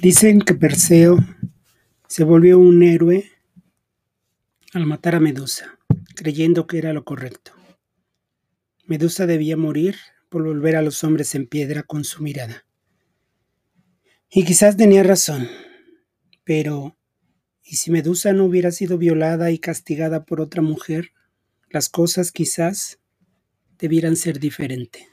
Dicen que Perseo se volvió un héroe al matar a Medusa, creyendo que era lo correcto. Medusa debía morir por volver a los hombres en piedra con su mirada. Y quizás tenía razón, pero ¿y si Medusa no hubiera sido violada y castigada por otra mujer? Las cosas quizás debieran ser diferentes.